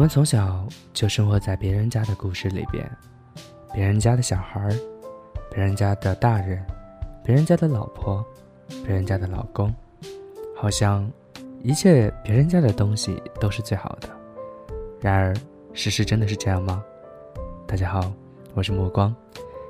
我们从小就生活在别人家的故事里边，别人家的小孩，别人家的大人，别人家的老婆，别人家的老公，好像一切别人家的东西都是最好的。然而，事实真的是这样吗？大家好，我是目光，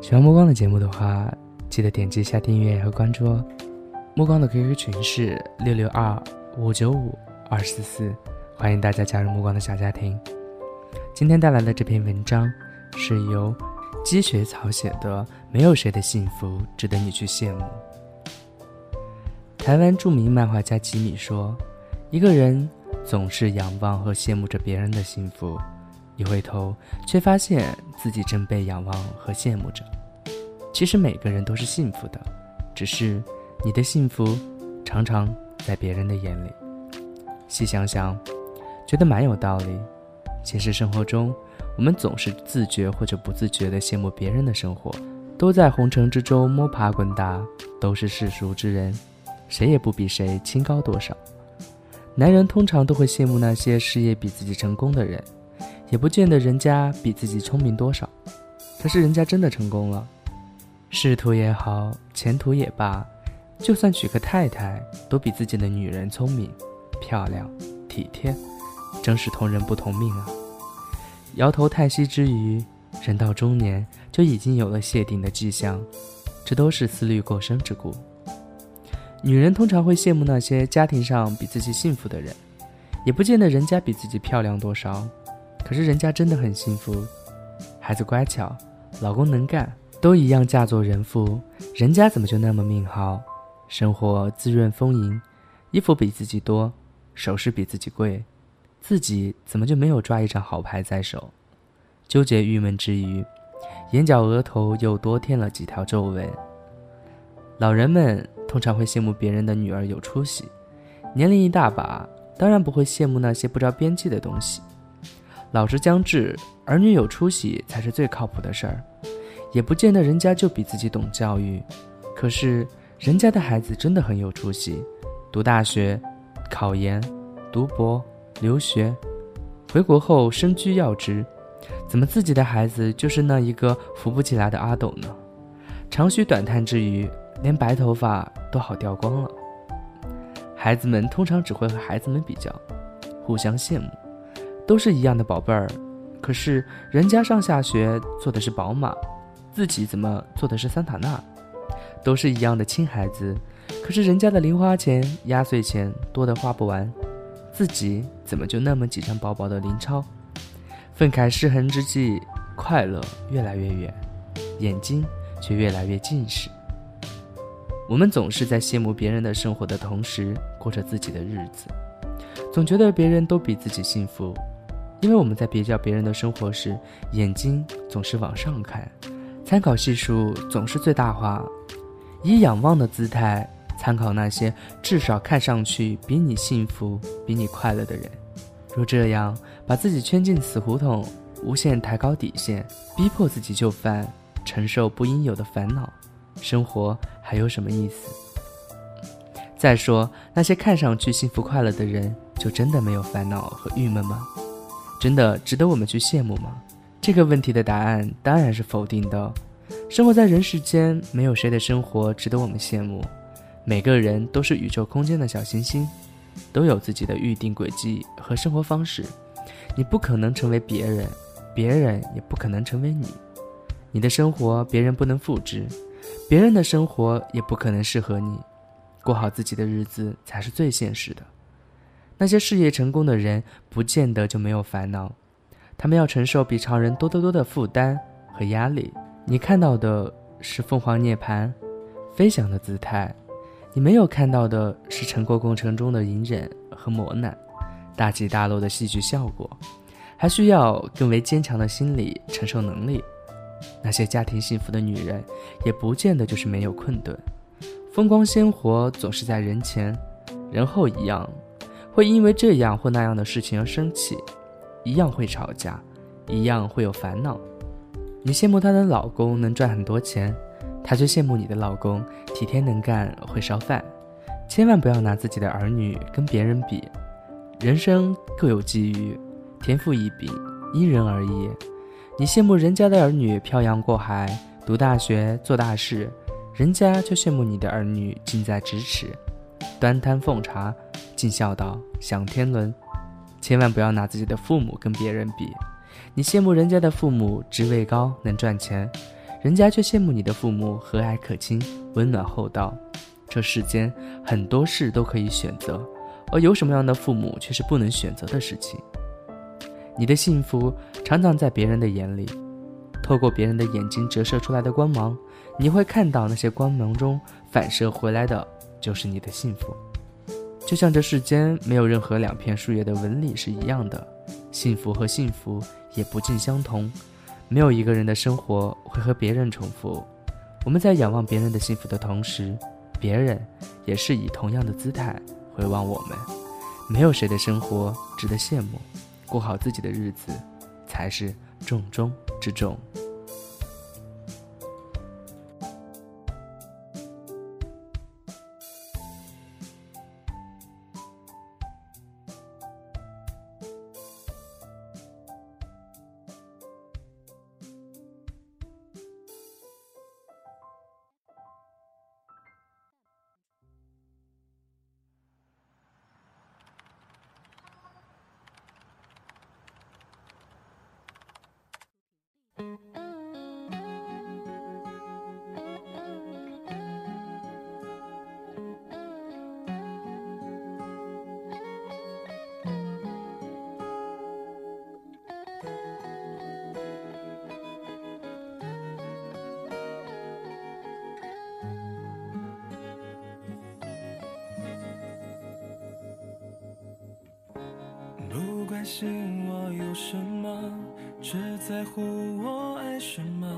喜欢目光的节目的话，记得点击一下订阅和关注哦。目光的 QQ 群是六六二五九五二四四。欢迎大家加入目光的小家庭。今天带来的这篇文章是由积雪草写的，《没有谁的幸福值得你去羡慕》。台湾著名漫画家吉米说：“一个人总是仰望和羡慕着别人的幸福，一回头却发现自己正被仰望和羡慕着。其实每个人都是幸福的，只是你的幸福常常在别人的眼里。细想想。”觉得蛮有道理。现实生活中，我们总是自觉或者不自觉地羡慕别人的生活，都在红尘之中摸爬滚打，都是世俗之人，谁也不比谁清高多少。男人通常都会羡慕那些事业比自己成功的人，也不见得人家比自己聪明多少，可是人家真的成功了。仕途也好，前途也罢，就算娶个太太，都比自己的女人聪明、漂亮、体贴。真是同人不同命啊！摇头叹息之余，人到中年就已经有了谢顶的迹象，这都是思虑过深之故。女人通常会羡慕那些家庭上比自己幸福的人，也不见得人家比自己漂亮多少，可是人家真的很幸福，孩子乖巧，老公能干，都一样嫁作人妇，人家怎么就那么命好？生活滋润丰盈，衣服比自己多，首饰比自己贵。自己怎么就没有抓一张好牌在手？纠结郁闷之余，眼角额头又多添了几条皱纹。老人们通常会羡慕别人的女儿有出息，年龄一大把，当然不会羡慕那些不着边际的东西。老时将至，儿女有出息才是最靠谱的事儿，也不见得人家就比自己懂教育。可是人家的孩子真的很有出息，读大学、考研、读博。留学，回国后身居要职，怎么自己的孩子就是那一个扶不起来的阿斗呢？长吁短叹之余，连白头发都好掉光了。孩子们通常只会和孩子们比较，互相羡慕，都是一样的宝贝儿，可是人家上下学坐的是宝马，自己怎么坐的是桑塔纳？都是一样的亲孩子，可是人家的零花钱、压岁钱多得花不完。自己怎么就那么几张薄薄的零钞？愤慨失衡之际，快乐越来越远，眼睛却越来越近视。我们总是在羡慕别人的生活的同时，过着自己的日子，总觉得别人都比自己幸福，因为我们在比较别人的生活时，眼睛总是往上看，参考系数总是最大化，以仰望的姿态。参考那些至少看上去比你幸福、比你快乐的人，若这样把自己圈进死胡同，无限抬高底线，逼迫自己就范，承受不应有的烦恼，生活还有什么意思？再说那些看上去幸福快乐的人，就真的没有烦恼和郁闷吗？真的值得我们去羡慕吗？这个问题的答案当然是否定的。生活在人世间，没有谁的生活值得我们羡慕。每个人都是宇宙空间的小行星，都有自己的预定轨迹和生活方式。你不可能成为别人，别人也不可能成为你。你的生活别人不能复制，别人的生活也不可能适合你。过好自己的日子才是最现实的。那些事业成功的人，不见得就没有烦恼，他们要承受比常人多得多的负担和压力，你看到的是凤凰涅槃，飞翔的姿态；你没有看到的是成果过程中的隐忍和磨难，大起大落的戏剧效果，还需要更为坚强的心理承受能力。那些家庭幸福的女人，也不见得就是没有困顿。风光鲜活总是在人前，人后一样，会因为这样或那样的事情而生气，一样会吵架，一样会有烦恼。你羡慕她的老公能赚很多钱，她却羡慕你的老公体贴能干会烧饭。千万不要拿自己的儿女跟别人比，人生各有机遇，天赋异禀，因人而异。你羡慕人家的儿女漂洋过海读大学做大事，人家却羡慕你的儿女近在咫尺，端汤奉茶，尽孝道，享天伦。千万不要拿自己的父母跟别人比，你羡慕人家的父母职位高能赚钱，人家却羡慕你的父母和蔼可亲温暖厚道。这世间很多事都可以选择，而有什么样的父母却是不能选择的事情。你的幸福常常在别人的眼里，透过别人的眼睛折射出来的光芒，你会看到那些光芒中反射回来的，就是你的幸福。就像这世间没有任何两片树叶的纹理是一样的，幸福和幸福也不尽相同。没有一个人的生活会和别人重复。我们在仰望别人的幸福的同时，别人也是以同样的姿态回望我们。没有谁的生活值得羡慕。过好自己的日子，才是重中之重。关心我有什么，只在乎我爱什么。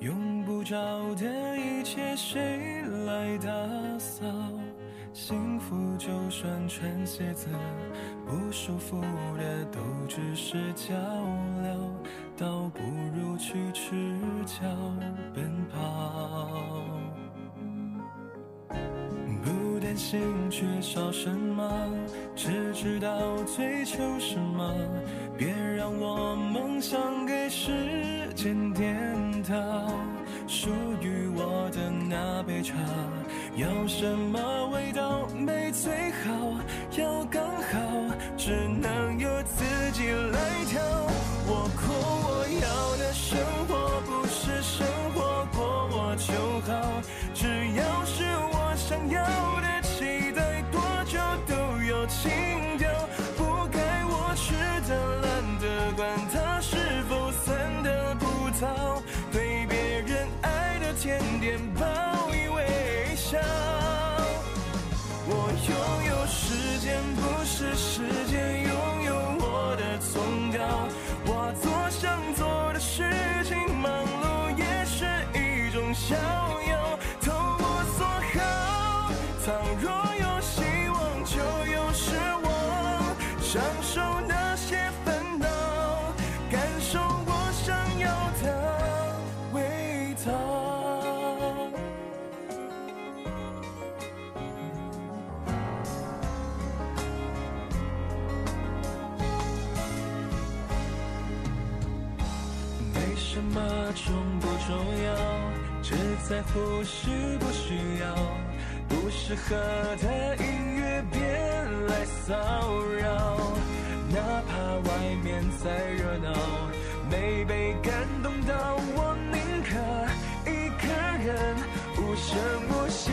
用不着的一切，谁来打扫？幸福就算穿鞋子，不舒服的都只是脚镣，倒不如去赤脚奔跑。心缺少什么，只知道追求什么。别让我梦想给时间颠倒。属于我的那杯茶，要什么味道没最好，要刚好，只能由自己来调。我哭我要的生懒得管他是什么重不重要，只在乎是不需要。不适合的音乐别来骚扰，哪怕外面再热闹，没被感动到，我宁可一个人无声无息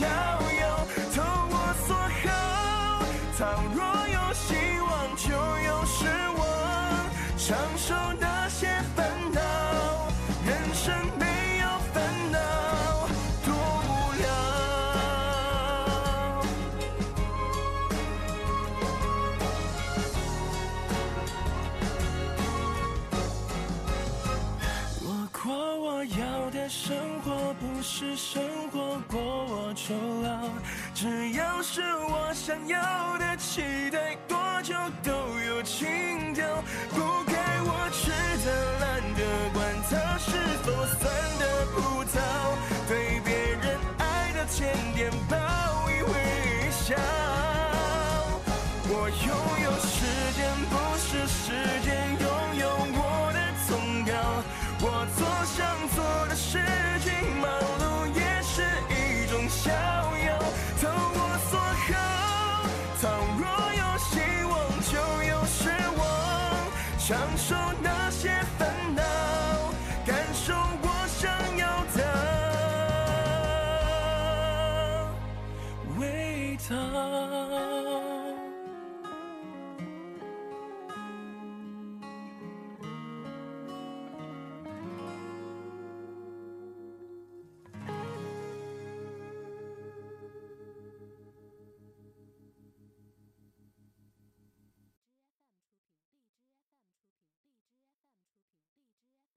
逍遥，投我所好。倘若有希望，就有失望。享受是我想要的，期待多久都有情调。不该我吃的、懒得管它是否酸的葡萄，对别人爱的甜点报以微笑。我拥有时间，不是时间拥有我的崇高。我做想做的事情，啊